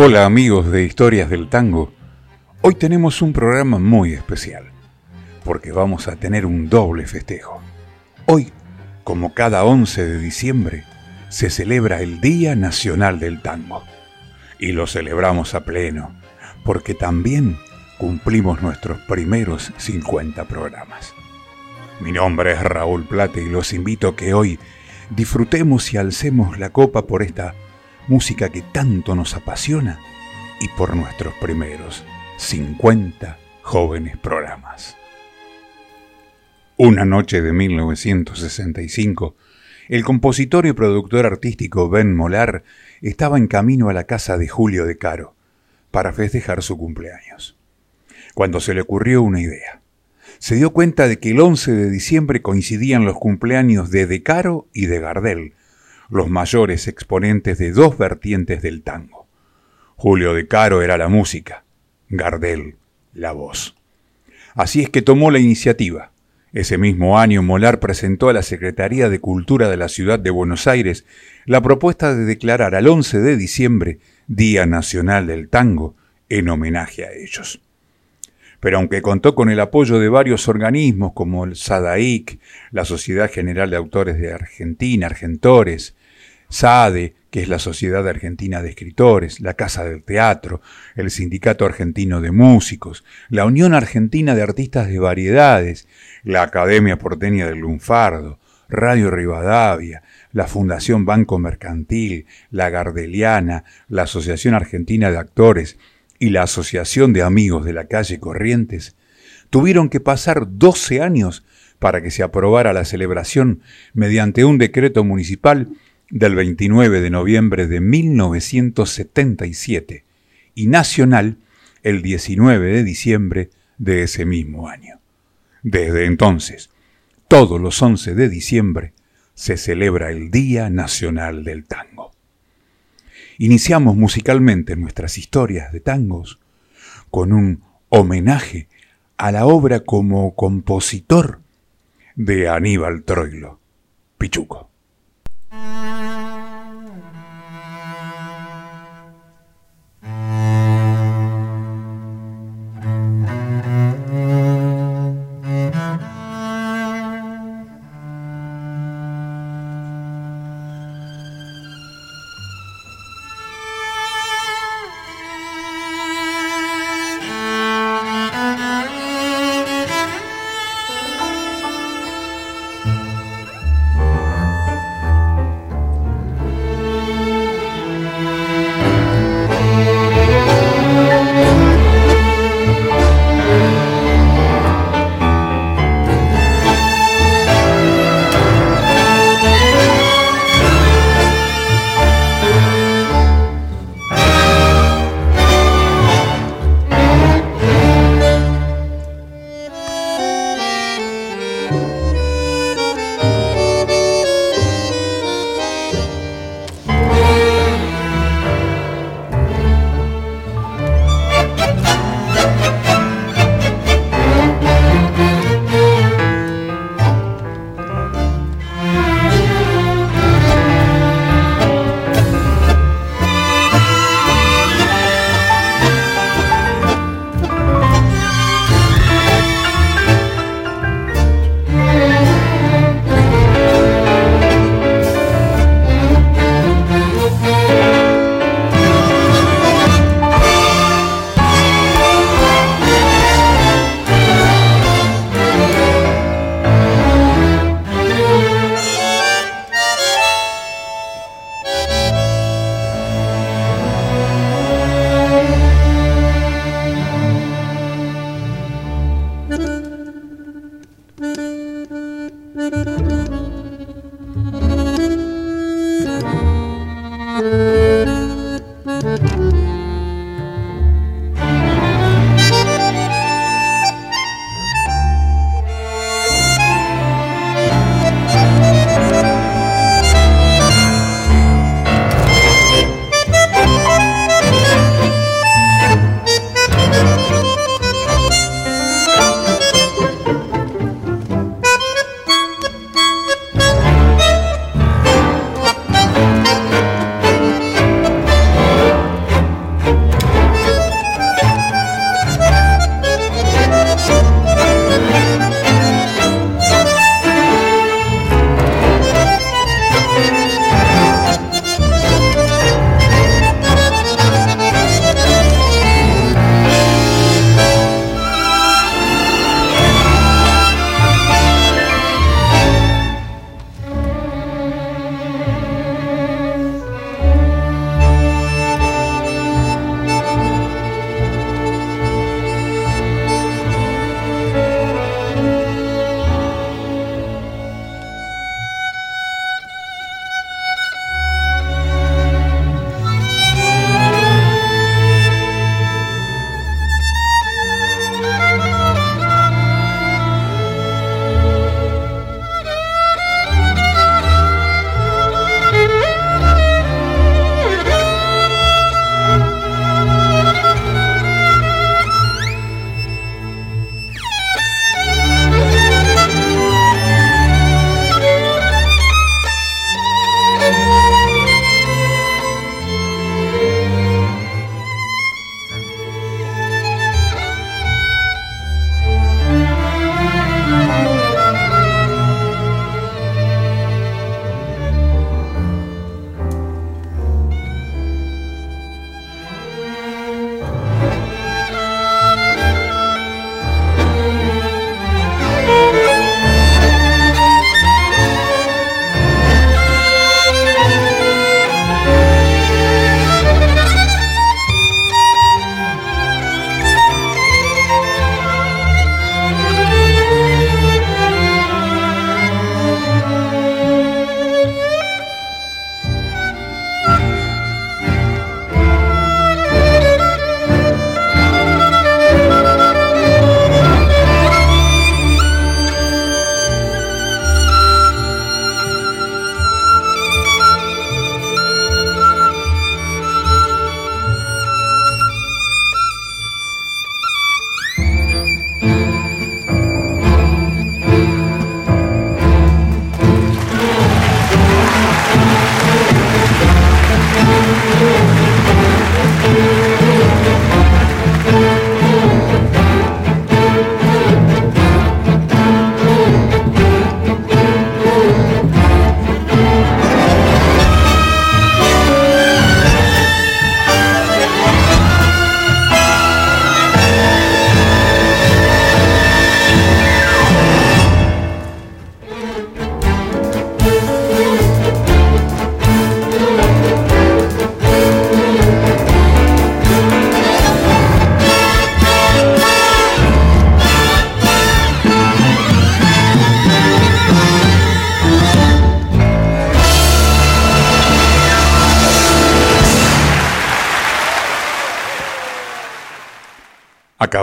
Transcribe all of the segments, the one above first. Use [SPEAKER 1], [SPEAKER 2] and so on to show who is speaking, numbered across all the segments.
[SPEAKER 1] Hola amigos de Historias del Tango. Hoy tenemos un programa muy especial, porque vamos a tener un doble festejo. Hoy, como cada 11 de diciembre, se celebra el Día Nacional del Tango. Y lo celebramos a pleno, porque también cumplimos nuestros primeros 50 programas. Mi nombre es Raúl Plate y los invito a que hoy disfrutemos y alcemos la copa por esta música que tanto nos apasiona y por nuestros primeros 50 jóvenes programas. Una noche de 1965, el compositor y productor artístico Ben Molar estaba en camino a la casa de Julio de Caro para festejar su cumpleaños, cuando se le ocurrió una idea. Se dio cuenta de que el 11 de diciembre coincidían los cumpleaños de De Caro y de Gardel, los mayores exponentes de dos vertientes del tango. Julio de Caro era la música, Gardel la voz. Así es que tomó la iniciativa. Ese mismo año Molar presentó a la Secretaría de Cultura de la Ciudad de Buenos Aires la propuesta de declarar al 11 de diciembre Día Nacional del Tango en homenaje a ellos. Pero aunque contó con el apoyo de varios organismos como el SADAIC, la Sociedad General de Autores de Argentina, Argentores, SADE, que es la Sociedad Argentina de Escritores, la Casa del Teatro, el Sindicato Argentino de Músicos, la Unión Argentina de Artistas de Variedades, la Academia Porteña del Lunfardo, Radio Rivadavia, la Fundación Banco Mercantil, la Gardeliana, la Asociación Argentina de Actores y la Asociación de Amigos de la Calle Corrientes, tuvieron que pasar 12 años para que se aprobara la celebración mediante un decreto municipal del 29 de noviembre de 1977 y nacional el 19 de diciembre de ese mismo año. Desde entonces, todos los 11 de diciembre se celebra el Día Nacional del Tango. Iniciamos musicalmente nuestras historias de tangos con un homenaje a la obra como compositor de Aníbal Troilo, Pichuco. Música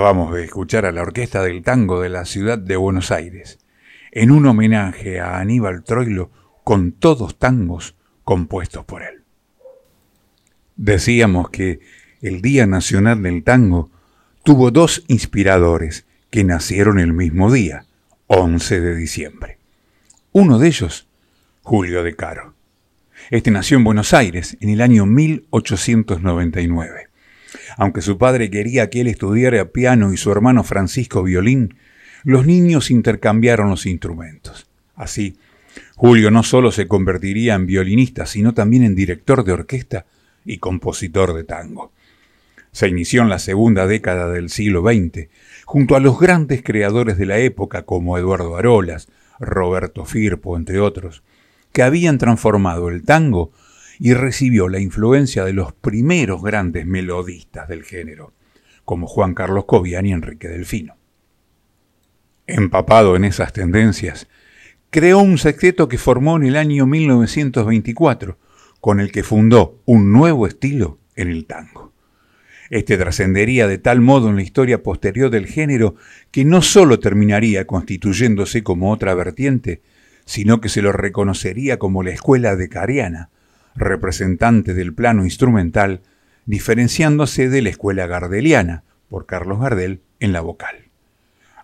[SPEAKER 1] Acabamos de escuchar a la Orquesta del Tango de la ciudad de Buenos Aires, en un homenaje a Aníbal Troilo con todos tangos compuestos por él. Decíamos que el Día Nacional del Tango tuvo dos inspiradores que nacieron el mismo día, 11 de diciembre. Uno de ellos, Julio de Caro. Este nació en Buenos Aires en el año 1899. Aunque su padre quería que él estudiara piano y su hermano Francisco violín, los niños intercambiaron los instrumentos. Así, Julio no solo se convertiría en violinista, sino también en director de orquesta y compositor de tango. Se inició en la segunda década del siglo XX, junto a los grandes creadores de la época como Eduardo Arolas, Roberto Firpo, entre otros, que habían transformado el tango y recibió la influencia de los primeros grandes melodistas del género, como Juan Carlos Cobian y Enrique Delfino. Empapado en esas tendencias, creó un sexteto que formó en el año 1924, con el que fundó un nuevo estilo en el tango. Este trascendería de tal modo en la historia posterior del género que no sólo terminaría constituyéndose como otra vertiente, sino que se lo reconocería como la escuela de Cariana, representante del plano instrumental, diferenciándose de la escuela gardeliana, por Carlos Gardel, en la vocal.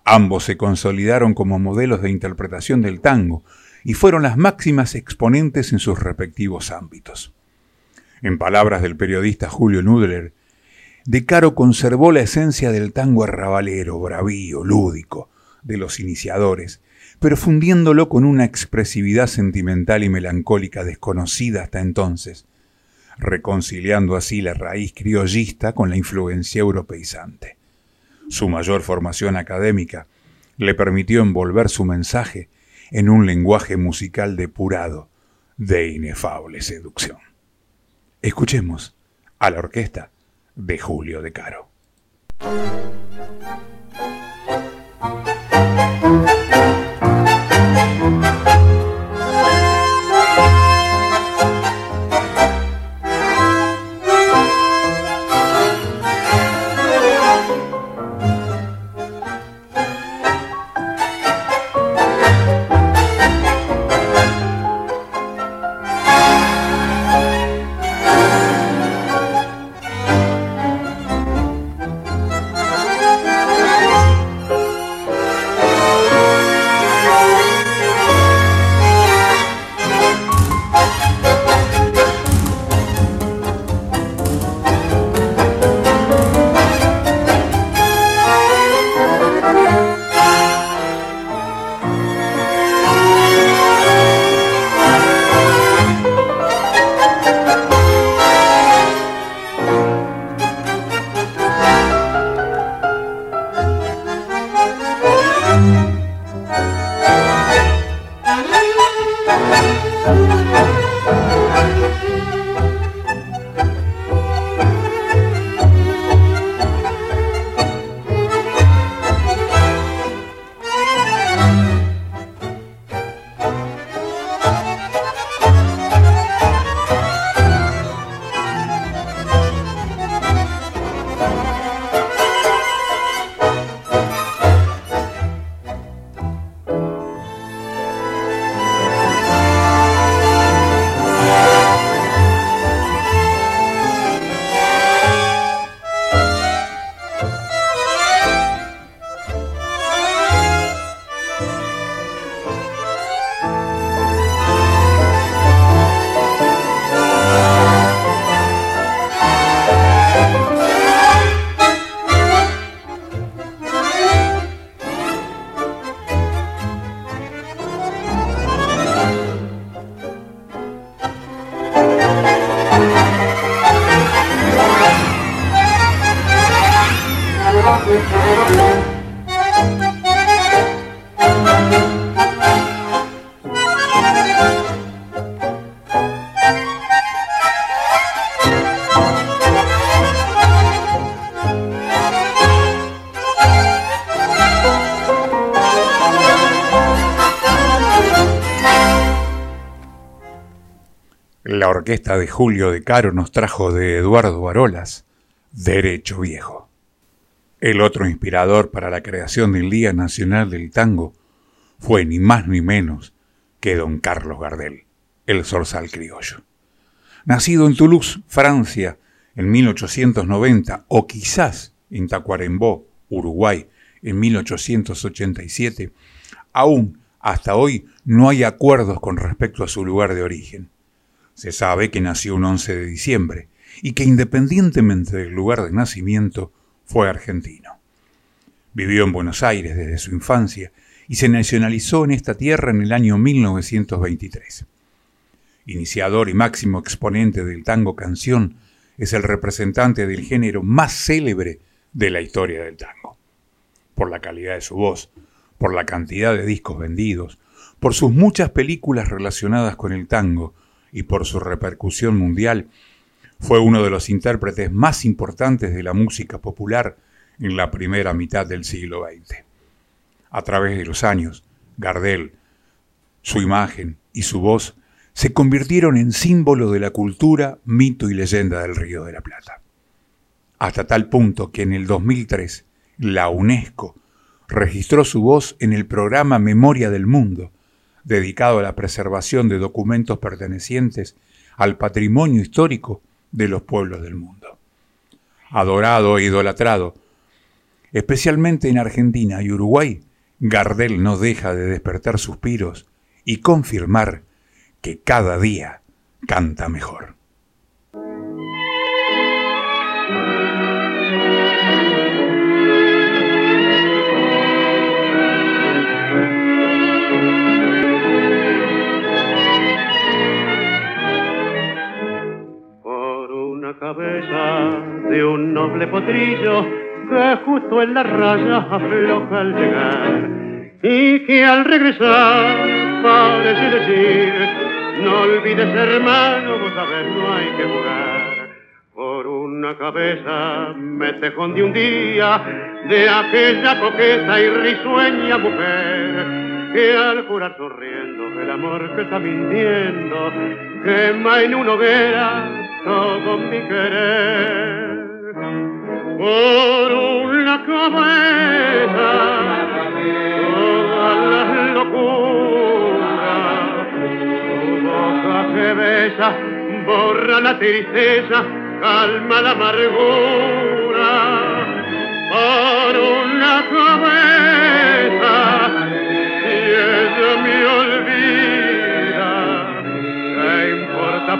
[SPEAKER 1] Ambos se consolidaron como modelos de interpretación del tango y fueron las máximas exponentes en sus respectivos ámbitos. En palabras del periodista Julio Nudler, De Caro conservó la esencia del tango arrabalero, bravío, lúdico, de los iniciadores, pero fundiéndolo con una expresividad sentimental y melancólica desconocida hasta entonces, reconciliando así la raíz criollista con la influencia europeizante. Su mayor formación académica le permitió envolver su mensaje en un lenguaje musical depurado de inefable seducción. Escuchemos a la orquesta de Julio de Caro. Orquesta de Julio de Caro nos trajo de Eduardo Arolas, Derecho Viejo. El otro inspirador para la creación del Día Nacional del Tango fue ni más ni menos que don Carlos Gardel, el zorzal criollo. Nacido en Toulouse, Francia, en 1890, o quizás en Tacuarembó, Uruguay, en 1887, aún hasta hoy no hay acuerdos con respecto a su lugar de origen. Se sabe que nació un 11 de diciembre y que independientemente del lugar de nacimiento, fue argentino. Vivió en Buenos Aires desde su infancia y se nacionalizó en esta tierra en el año 1923. Iniciador y máximo exponente del tango canción, es el representante del género más célebre de la historia del tango. Por la calidad de su voz, por la cantidad de discos vendidos, por sus muchas películas relacionadas con el tango y por su repercusión mundial, fue uno de los intérpretes más importantes de la música popular en la primera mitad del siglo XX. A través de los años, Gardel, su imagen y su voz se convirtieron en símbolo de la cultura, mito y leyenda del Río de la Plata. Hasta tal punto que en el 2003 la UNESCO registró su voz en el programa Memoria del Mundo, dedicado a la preservación de documentos pertenecientes al patrimonio histórico de los pueblos del mundo. Adorado e idolatrado, especialmente en Argentina y Uruguay, Gardel no deja de despertar suspiros y confirmar que cada día canta mejor.
[SPEAKER 2] Cabeza de un noble potrillo que justo en la raya afloja al llegar y que al regresar parece decir no olvides hermano, vos sabés no hay que jugar. Por una cabeza me tejón de un día de aquella coqueta y risueña mujer que al jurar sonriendo amor que está mintiendo quema en una hoguera todo mi querer. Por una cabeza todas las locuras tu boca que besa borra la tristeza calma la amargura. Por una cabeza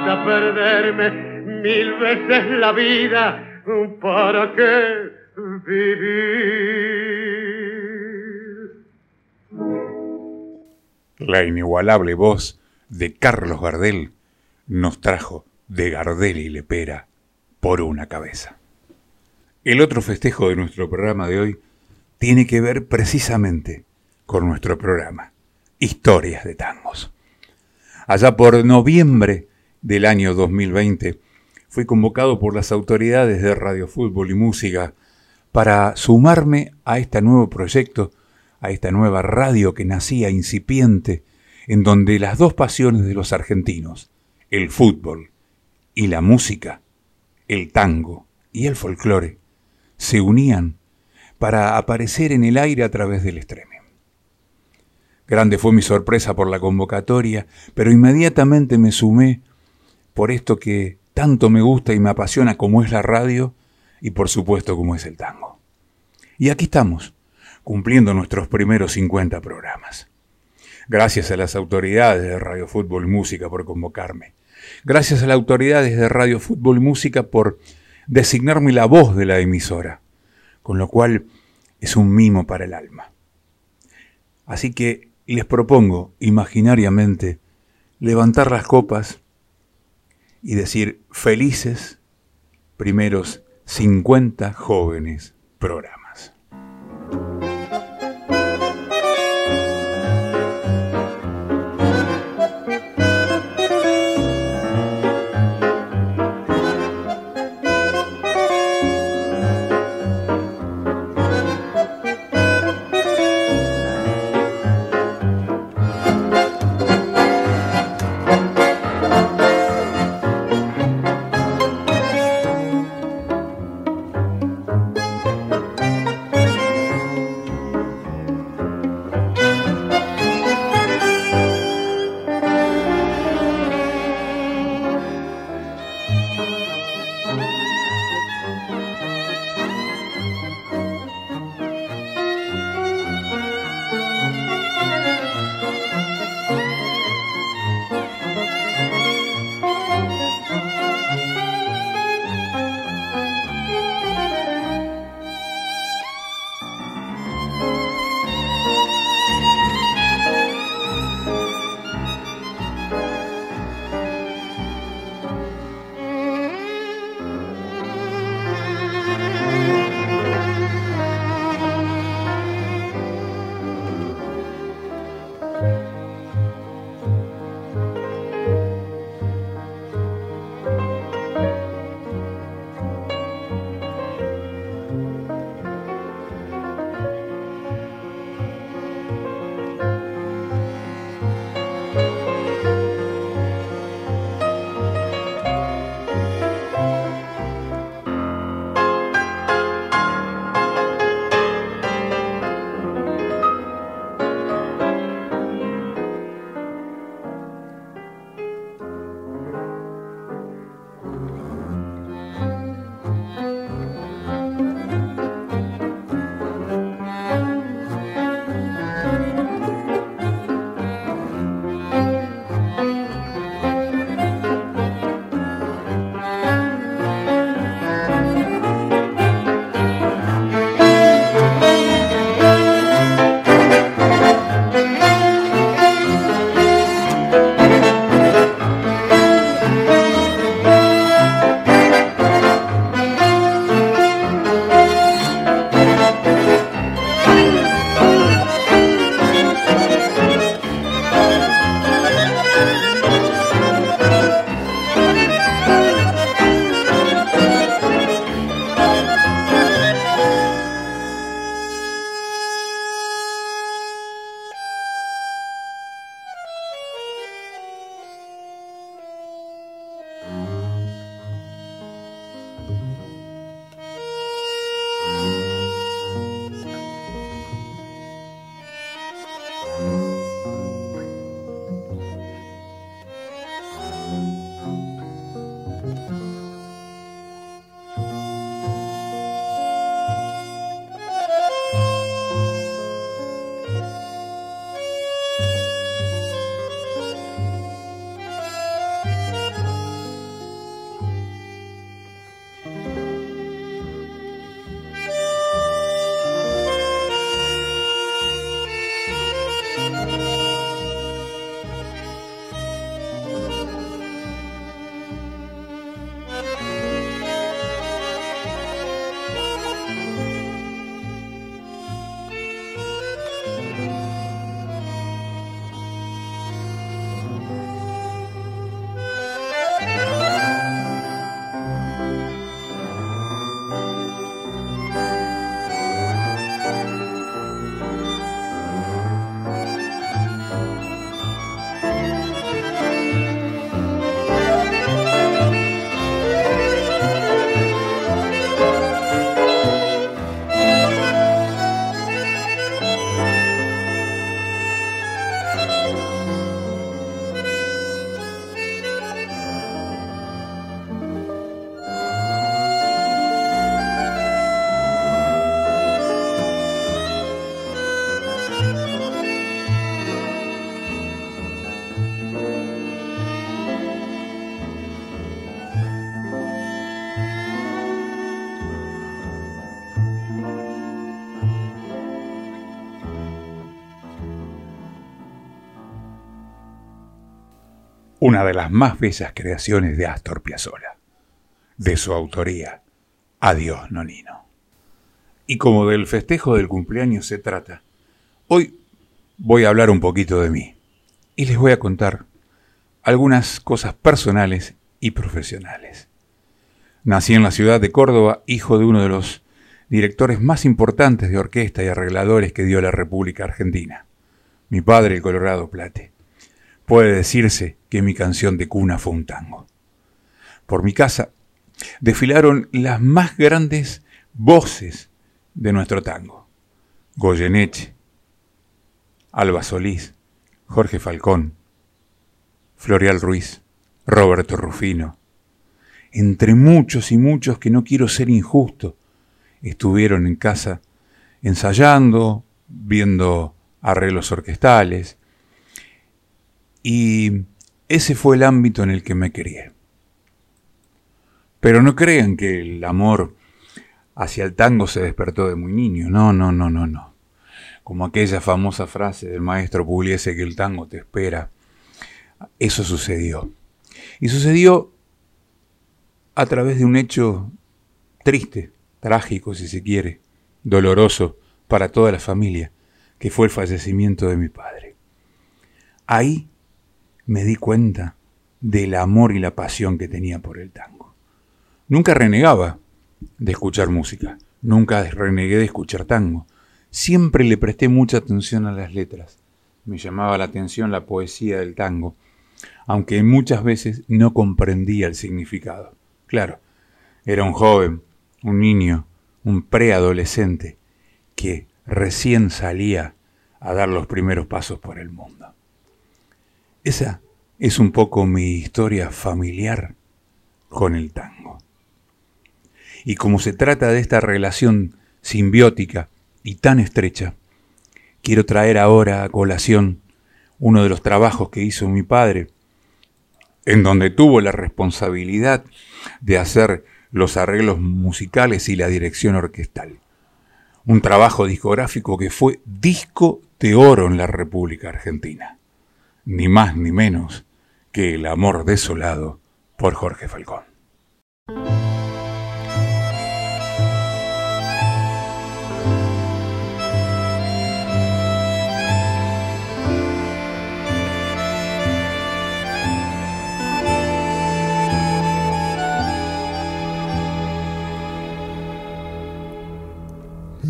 [SPEAKER 2] ¿Qué importa perderme mil veces la vida? ¿Para qué vivir?
[SPEAKER 1] La inigualable voz de Carlos Gardel nos trajo de Gardel y Lepera por una cabeza. El otro festejo de nuestro programa de hoy tiene que ver precisamente con nuestro programa, Historias de Tangos. Allá por noviembre del año 2020 fui convocado por las autoridades de Radio Fútbol y Música para sumarme a este nuevo proyecto, a esta nueva radio que nacía incipiente, en donde las dos pasiones de los argentinos, el fútbol y la música, el tango y el folclore, se unían para aparecer en el aire a través del extremo. Grande fue mi sorpresa por la convocatoria, pero inmediatamente me sumé por esto que tanto me gusta y me apasiona como es la radio y por supuesto como es el tango. Y aquí estamos, cumpliendo nuestros primeros 50 programas. Gracias a las autoridades de Radio Fútbol Música por convocarme. Gracias a las autoridades de Radio Fútbol Música por designarme la voz de la emisora, con lo cual es un mimo para el alma. Así que les propongo imaginariamente levantar las copas y decir felices primeros 50 jóvenes programas. Una de las más bellas creaciones de Astor Piazzolla, de su autoría, Adiós Nonino. Y como del festejo del cumpleaños se trata, hoy voy a hablar un poquito de mí y les voy a contar algunas cosas personales y profesionales. Nací en la ciudad de Córdoba, hijo de uno de los directores más importantes de orquesta y arregladores que dio la República Argentina, mi padre el Colorado Plate puede decirse que mi canción de cuna fue un tango. Por mi casa desfilaron las más grandes voces de nuestro tango. Goyeneche, Alba Solís, Jorge Falcón, Florial Ruiz, Roberto Rufino, entre muchos y muchos que no quiero ser injusto, estuvieron en casa ensayando, viendo arreglos orquestales, y ese fue el ámbito en el que me crié. Pero no crean que el amor hacia el tango se despertó de muy niño. No, no, no, no, no. Como aquella famosa frase del maestro Pugliese que el tango te espera. Eso sucedió. Y sucedió a través de un hecho triste, trágico si se quiere, doloroso para toda la familia, que fue el fallecimiento de mi padre. Ahí me di cuenta del amor y la pasión que tenía por el tango. Nunca renegaba de escuchar música, nunca renegué de escuchar tango. Siempre le presté mucha atención a las letras. Me llamaba la atención la poesía del tango, aunque muchas veces no comprendía el significado. Claro, era un joven, un niño, un preadolescente que recién salía a dar los primeros pasos por el mundo. Esa es un poco mi historia familiar con el tango. Y como se trata de esta relación simbiótica y tan estrecha, quiero traer ahora a colación uno de los trabajos que hizo mi padre, en donde tuvo la responsabilidad de hacer los arreglos musicales y la dirección orquestal. Un trabajo discográfico que fue disco de oro en la República Argentina ni más ni menos que El amor desolado por Jorge Falcón.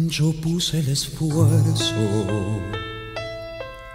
[SPEAKER 3] Yo puse el esfuerzo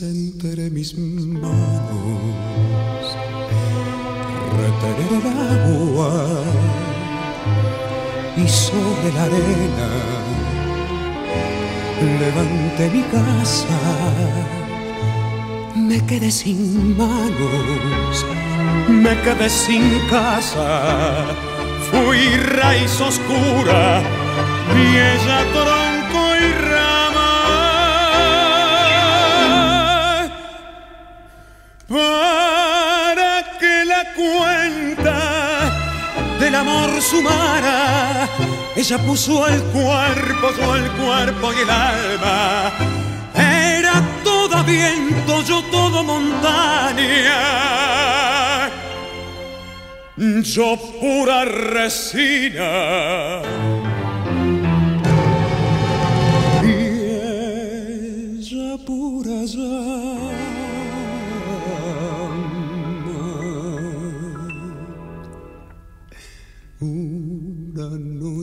[SPEAKER 3] Entre mis manos. Retener el agua y sobre la arena levanté mi casa. Me quedé sin manos me quedé sin casa. Fui raíz oscura ella tronco y rama Ella puso el cuerpo, yo el cuerpo y el alma. Era todo viento, yo todo montaña. Yo pura resina. Y ella pura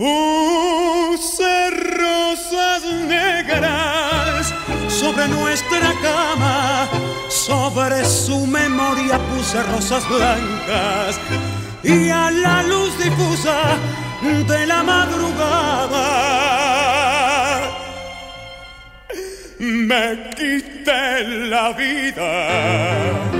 [SPEAKER 3] Puse rosas negras sobre nuestra cama, sobre su memoria puse rosas blancas. Y a la luz difusa de la madrugada me quité la vida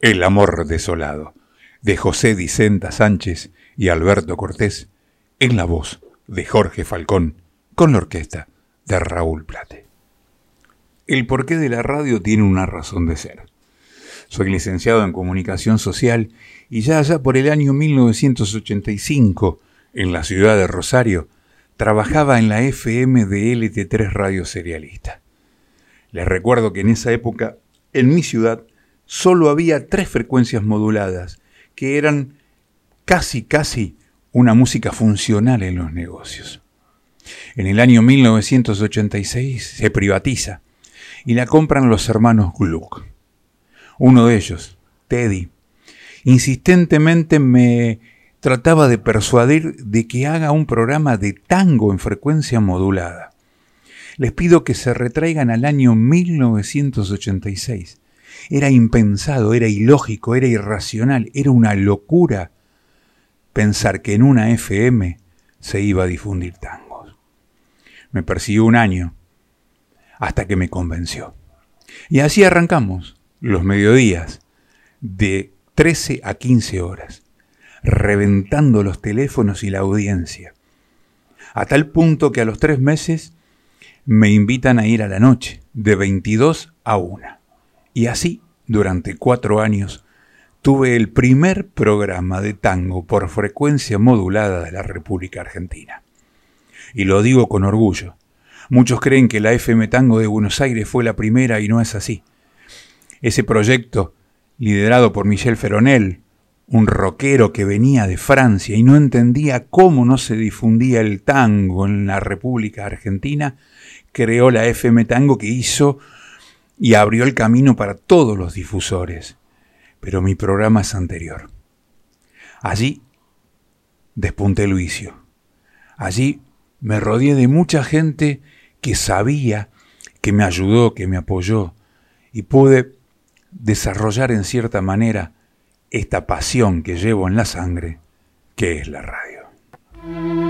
[SPEAKER 1] El amor desolado, de José Dicenta Sánchez y Alberto Cortés, en la voz de Jorge Falcón, con la orquesta de Raúl Plate. El porqué de la radio tiene una razón de ser. Soy licenciado en comunicación social y ya allá por el año 1985, en la ciudad de Rosario, trabajaba en la FM de LT3 Radio Serialista. Les recuerdo que en esa época, en mi ciudad, solo había tres frecuencias moduladas, que eran casi, casi una música funcional en los negocios. En el año 1986 se privatiza y la compran los hermanos Gluck. Uno de ellos, Teddy, insistentemente me trataba de persuadir de que haga un programa de tango en frecuencia modulada. Les pido que se retraigan al año 1986 era impensado, era ilógico, era irracional, era una locura pensar que en una FM se iba a difundir tangos. Me persiguió un año hasta que me convenció. Y así arrancamos los mediodías de 13 a 15 horas, reventando los teléfonos y la audiencia, a tal punto que a los tres meses me invitan a ir a la noche, de 22 a 1. Y así, durante cuatro años, tuve el primer programa de tango por frecuencia modulada de la República Argentina. Y lo digo con orgullo. Muchos creen que la FM Tango de Buenos Aires fue la primera y no es así. Ese proyecto, liderado por Michel Feronel, un rockero que venía de Francia y no entendía cómo no se difundía el tango en la República Argentina, creó la FM Tango que hizo y abrió el camino para todos los difusores. Pero mi programa es anterior. Allí despunté el. Allí me rodeé de mucha gente que sabía, que me ayudó, que me apoyó, y pude desarrollar en cierta manera esta pasión que llevo en la sangre, que es la radio.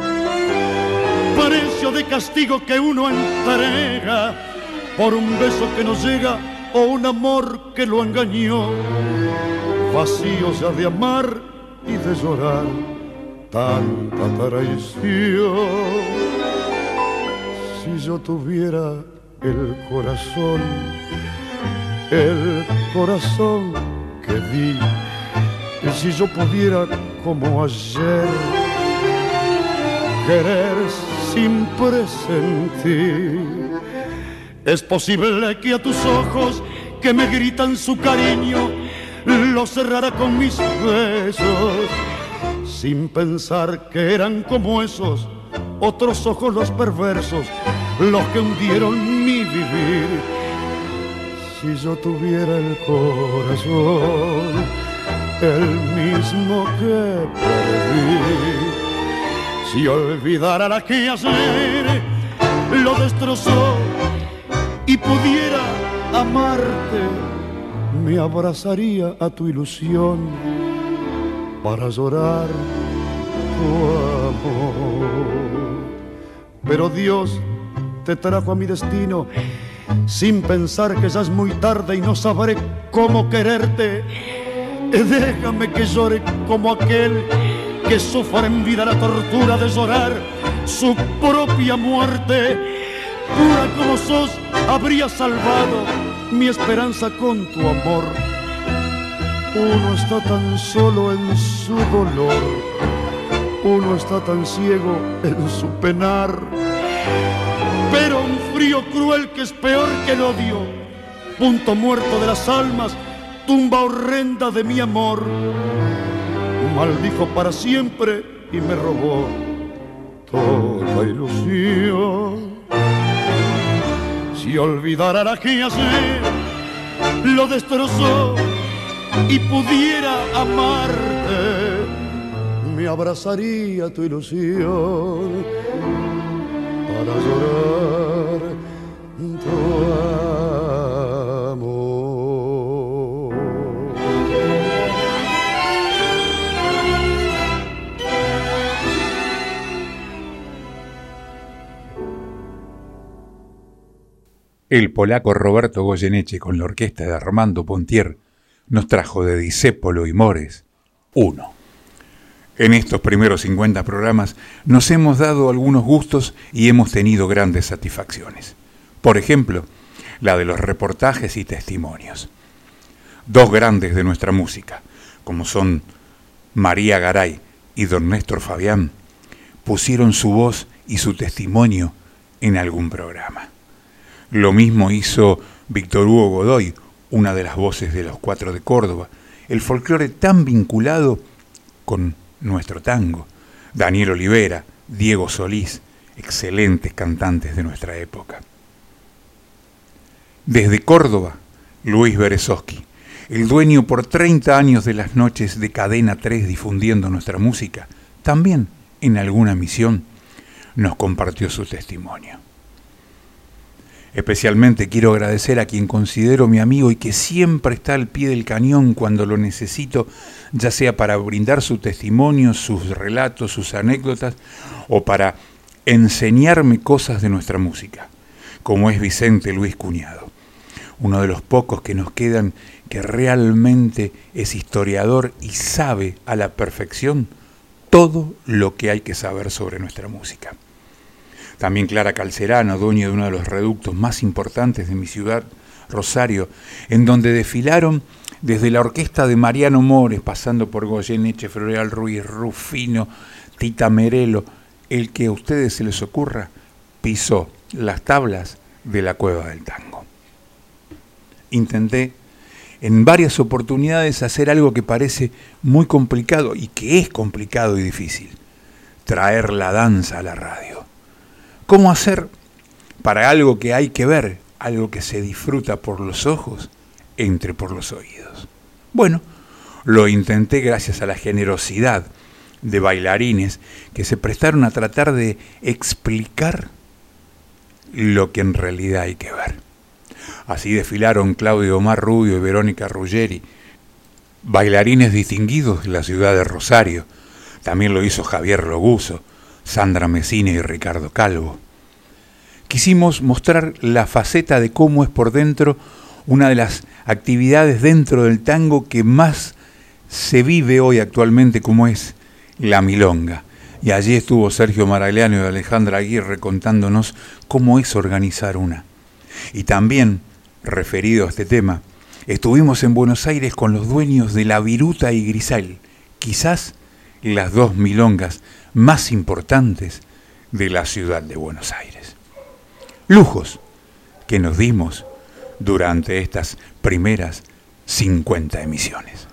[SPEAKER 4] Castigo que uno entrega por un beso que no llega o un amor que lo engañó. Vacío ya de amar y de llorar tanta traición. Si yo tuviera el corazón, el corazón que di, y si yo pudiera como ayer querer sin presentir es posible que a tus ojos que me gritan su cariño lo cerrara con mis besos, sin pensar que eran como esos otros ojos los perversos, los que hundieron mi vivir. Si yo tuviera el corazón, el mismo que perdí, si olvidara la que ayer lo destrozó y pudiera amarte, me abrazaría a tu ilusión para llorar tu amor. Pero Dios te trajo a mi destino sin pensar que ya es muy tarde y no sabré cómo quererte. Déjame que llore como aquel que sufre en vida la tortura de llorar su propia muerte. Pura como sos, habría salvado mi esperanza con tu amor. Uno está tan solo en su dolor, uno está tan ciego en su penar. Pero un frío cruel que es peor que el odio, punto muerto de las almas, tumba horrenda de mi amor, maldijo para siempre y me robó toda ilusión. Si olvidara la que ayer lo destrozó y pudiera amarte, me abrazaría tu ilusión para llorar
[SPEAKER 1] El polaco Roberto Goyeneche con la orquesta de Armando Pontier nos trajo de Disépolo y Mores uno. En estos primeros 50 programas nos hemos dado algunos gustos y hemos tenido grandes satisfacciones. Por ejemplo, la de los reportajes y testimonios. Dos grandes de nuestra música, como son María Garay y don Néstor Fabián, pusieron su voz y su testimonio en algún programa. Lo mismo hizo Víctor Hugo Godoy, una de las voces de los Cuatro de Córdoba, el folclore tan vinculado con nuestro tango. Daniel Olivera, Diego Solís, excelentes cantantes de nuestra época. Desde Córdoba, Luis Berezowski, el dueño por 30 años de las noches de Cadena 3 difundiendo nuestra música, también en alguna misión nos compartió su testimonio. Especialmente quiero agradecer a quien considero mi amigo y que siempre está al pie del cañón cuando lo necesito, ya sea para brindar su testimonio, sus relatos, sus anécdotas o para enseñarme cosas de nuestra música, como es Vicente Luis Cuñado, uno de los pocos que nos quedan que realmente es historiador y sabe a la perfección todo lo que hay que saber sobre nuestra música. También Clara Calcerano, dueña de uno de los reductos más importantes de mi ciudad, Rosario, en donde desfilaron desde la orquesta de Mariano Mores, pasando por Goyeneche, Floreal Ruiz, Rufino, Tita Merelo, el que a ustedes se les ocurra, pisó las tablas de la cueva del tango. Intenté en varias oportunidades hacer algo que parece muy complicado y que es complicado y difícil, traer la danza a la radio. ¿Cómo hacer para algo que hay que ver, algo que se disfruta por los ojos, entre por los oídos. Bueno, lo intenté gracias a la generosidad de bailarines que se prestaron a tratar de explicar lo que en realidad hay que ver. Así desfilaron Claudio Omar Rubio y Verónica Ruggeri, bailarines distinguidos de la ciudad de Rosario. También lo hizo Javier Loguso, Sandra Mesina y Ricardo Calvo. Quisimos mostrar la faceta de cómo es por dentro una de las actividades dentro del tango que más se vive hoy actualmente, como es la milonga. Y allí estuvo Sergio Maragliano y Alejandra Aguirre contándonos cómo es organizar una. Y también, referido a este tema, estuvimos en Buenos Aires con los dueños de La Viruta y Grisel, quizás las dos milongas más importantes de la ciudad de Buenos Aires. Lujos que nos dimos durante estas primeras 50 emisiones.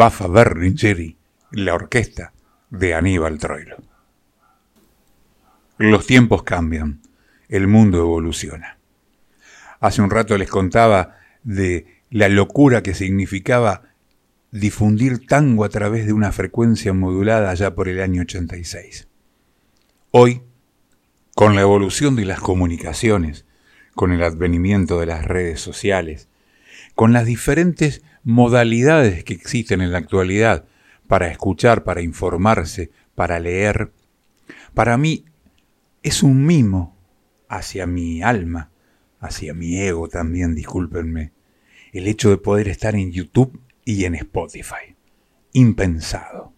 [SPEAKER 1] Bafa Berlingeri, la orquesta de Aníbal Troilo. Los tiempos cambian, el mundo evoluciona. Hace un rato les contaba de la locura que significaba difundir tango a través de una frecuencia modulada ya por el año 86. Hoy, con la evolución de las comunicaciones, con el advenimiento de las redes sociales, con las diferentes modalidades que existen en la actualidad para escuchar, para informarse, para leer, para mí es un mimo hacia mi alma, hacia mi ego también, discúlpenme, el hecho de poder estar en YouTube y en Spotify. Impensado.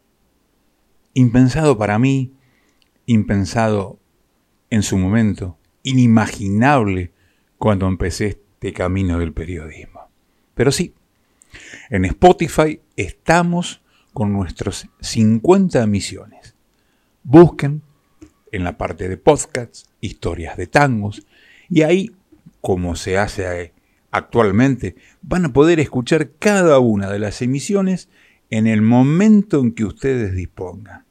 [SPEAKER 1] Impensado para mí, impensado en su momento, inimaginable cuando empecé este camino del periodismo. Pero sí, en Spotify estamos con nuestros 50 emisiones. Busquen en la parte de podcasts, historias de tangos, y ahí, como se hace actualmente, van a poder escuchar cada una de las emisiones en el momento en que ustedes dispongan,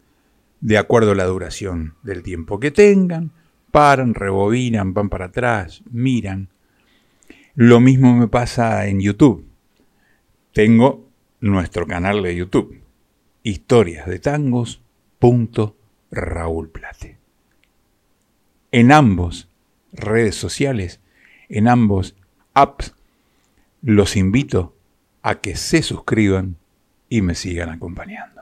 [SPEAKER 1] de acuerdo a la duración del tiempo que tengan, paran, rebobinan, van para atrás, miran. Lo mismo me pasa en YouTube. Tengo nuestro canal de YouTube, historias de tangos. Raúl Plate. En ambos redes sociales, en ambos apps, los invito a que se suscriban y me sigan acompañando.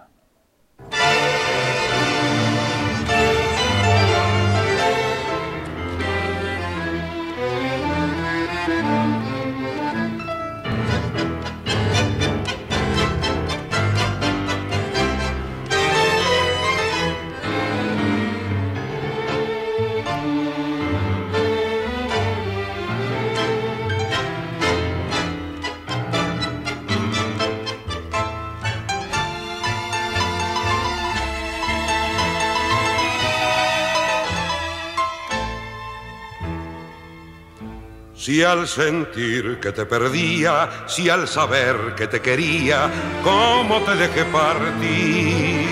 [SPEAKER 5] Si al sentir que te perdía, si al saber que te quería, cómo te dejé partir.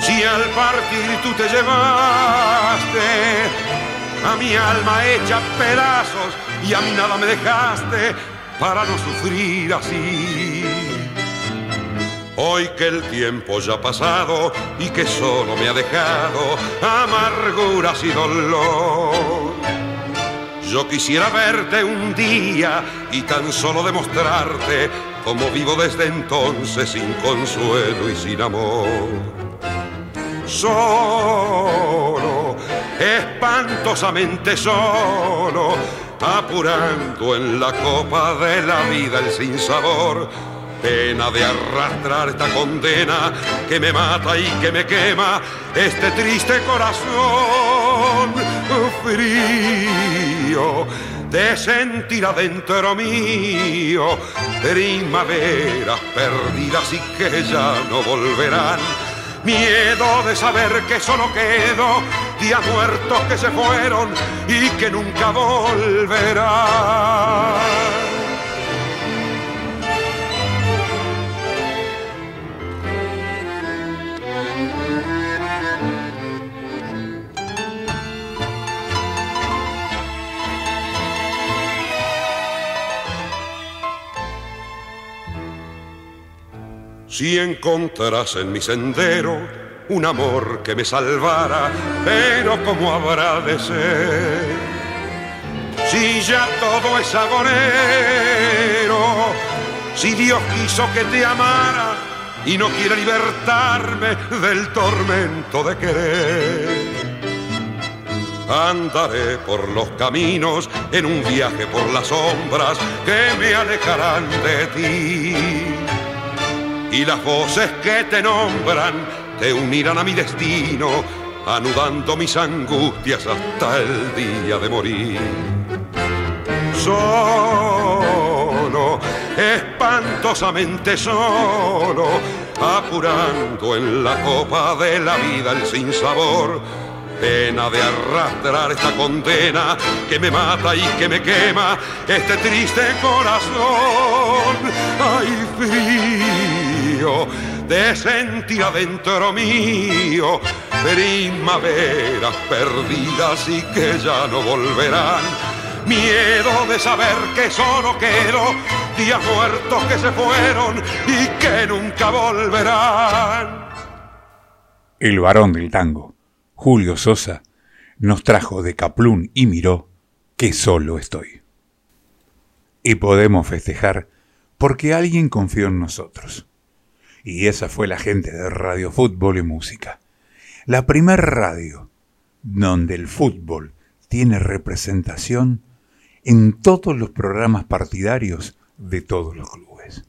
[SPEAKER 5] Si al partir tú te llevaste a mi alma hecha pedazos y a mí nada me dejaste para no sufrir así. Hoy que el tiempo ya ha pasado y que solo me ha dejado amarguras y dolor yo quisiera verte un día y tan solo demostrarte cómo vivo desde entonces sin consuelo y sin amor. Solo, espantosamente solo, apurando en la copa de la vida el sinsabor pena de arrastrar esta condena que me mata y que me quema este triste corazón frío de sentir adentro mío primaveras perdidas y que ya no volverán. Miedo de saber que solo quedo días muertos que se fueron y que nunca volverán. Si encontras en mi sendero un amor que me salvara, pero ¿cómo habrá de ser? Si ya todo es agonero, si Dios quiso que te amara y no quiere libertarme del tormento de querer. Andaré por los caminos en un viaje por las sombras que me alejarán de ti y las voces que te nombran te unirán a mi destino, anudando mis angustias hasta el día de morir. Solo, espantosamente solo, apurando en la copa de la vida el sinsabor pena de arrastrar esta condena que me mata y que me quema este triste corazón. Ay, frío de sentir adentro mío primaveras perdidas y que ya no volverán. Miedo de saber que solo quiero días muertos que se fueron y que nunca volverán.
[SPEAKER 1] El varón del tango Julio Sosa nos trajo de Caplún y miró que solo estoy. Y podemos festejar porque alguien confió en nosotros. Y esa fue la gente de Radio Fútbol y Música. La primer radio donde el fútbol tiene representación en todos los programas partidarios de todos los clubes.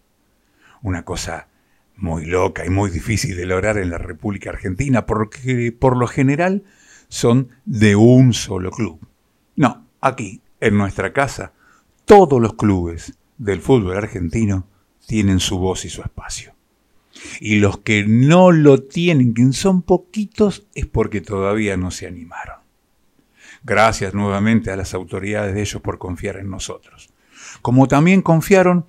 [SPEAKER 1] Una cosa muy loca y muy difícil de lograr en la República Argentina porque por lo general son de un solo club. No, aquí, en nuestra casa, todos los clubes del fútbol argentino tienen su voz y su espacio. Y los que no lo tienen, que son poquitos, es porque todavía no se animaron. Gracias nuevamente a las autoridades de ellos por confiar en nosotros. Como también confiaron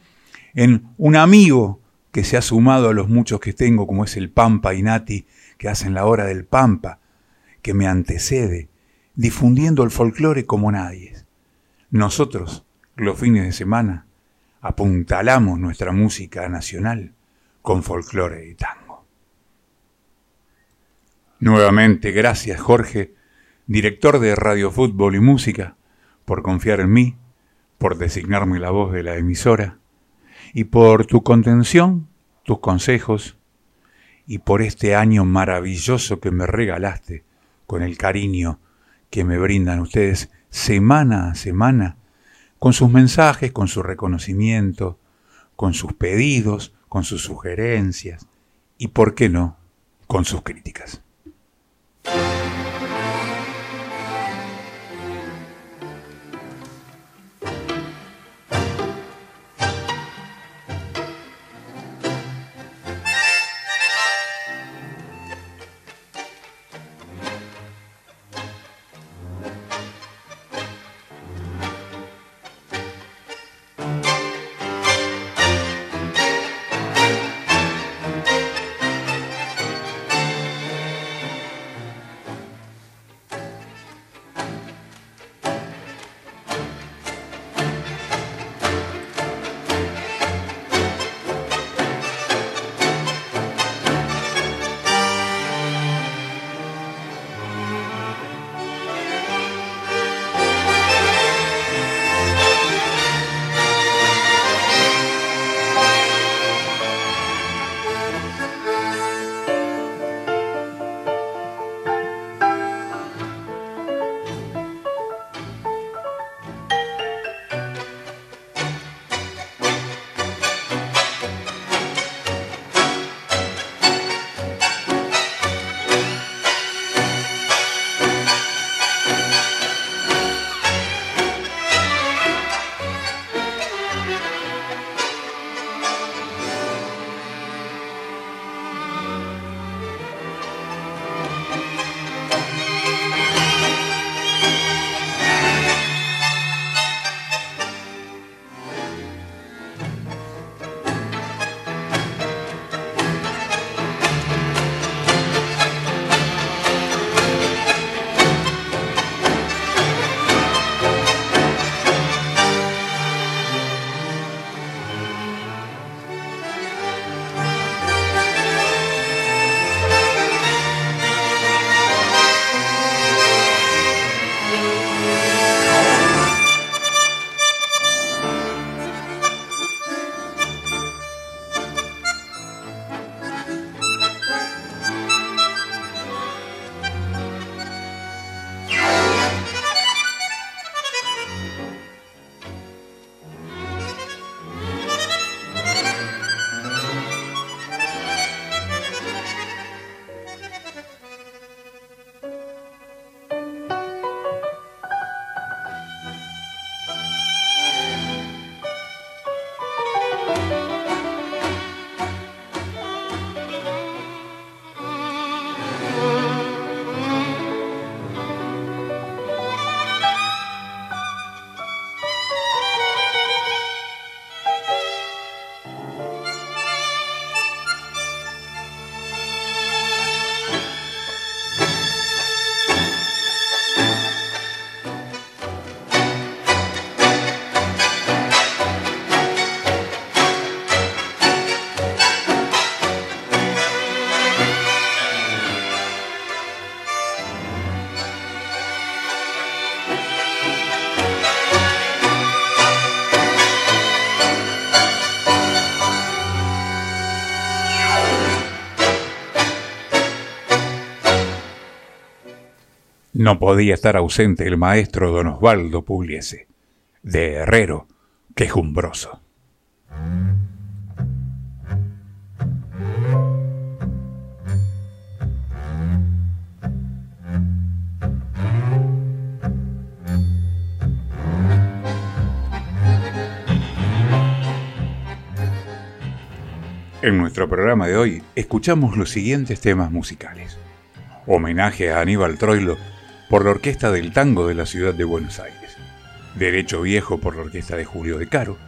[SPEAKER 1] en un amigo que se ha sumado a los muchos que tengo, como es el Pampa y Nati, que hacen la hora del Pampa, que me antecede, difundiendo el folclore como nadie. Nosotros, los fines de semana, apuntalamos nuestra música nacional con folclore y tango. Nuevamente, gracias Jorge, director de Radio Fútbol y Música, por confiar en mí, por designarme la voz de la emisora, y por tu contención, tus consejos, y por este año maravilloso que me regalaste con el cariño que me brindan ustedes semana a semana, con sus mensajes, con su reconocimiento, con sus pedidos, con sus sugerencias y, por qué no, con sus críticas. No podía estar ausente el maestro don Osvaldo Pugliese, de herrero quejumbroso. En nuestro programa de hoy escuchamos los siguientes temas musicales. Homenaje a Aníbal Troilo por la Orquesta del Tango de la Ciudad de Buenos Aires. Derecho Viejo por la Orquesta de Julio de Caro.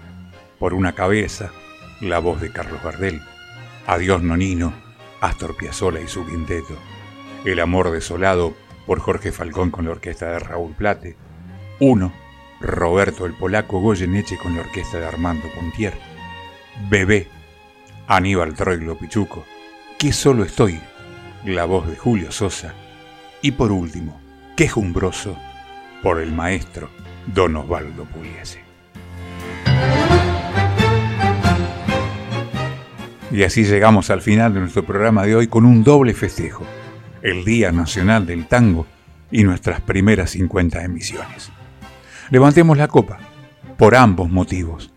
[SPEAKER 1] Por una cabeza, la voz de Carlos Gardel. Adiós Nonino, Astor Piazzolla y su quinteto. El amor desolado por Jorge Falcón con la orquesta de Raúl Plate. Uno, Roberto el Polaco Goyeneche con la orquesta de Armando Pontier. Bebé, Aníbal Troilo Pichuco. Que solo estoy, la voz de Julio Sosa. Y por último, quejumbroso por el maestro Don Osvaldo Pugliese. Y así llegamos al final de nuestro programa de hoy con un doble festejo, el Día Nacional del Tango y nuestras primeras 50 emisiones. Levantemos la copa, por ambos motivos,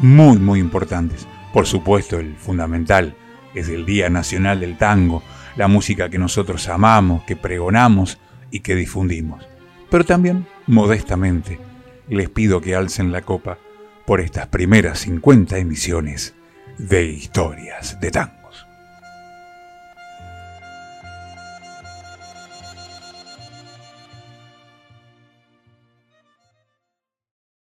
[SPEAKER 1] muy, muy importantes. Por supuesto, el fundamental es el Día Nacional del Tango, la música que nosotros amamos, que pregonamos y que difundimos. Pero también, modestamente, les pido que alcen la copa por estas primeras 50 emisiones de historias de tango.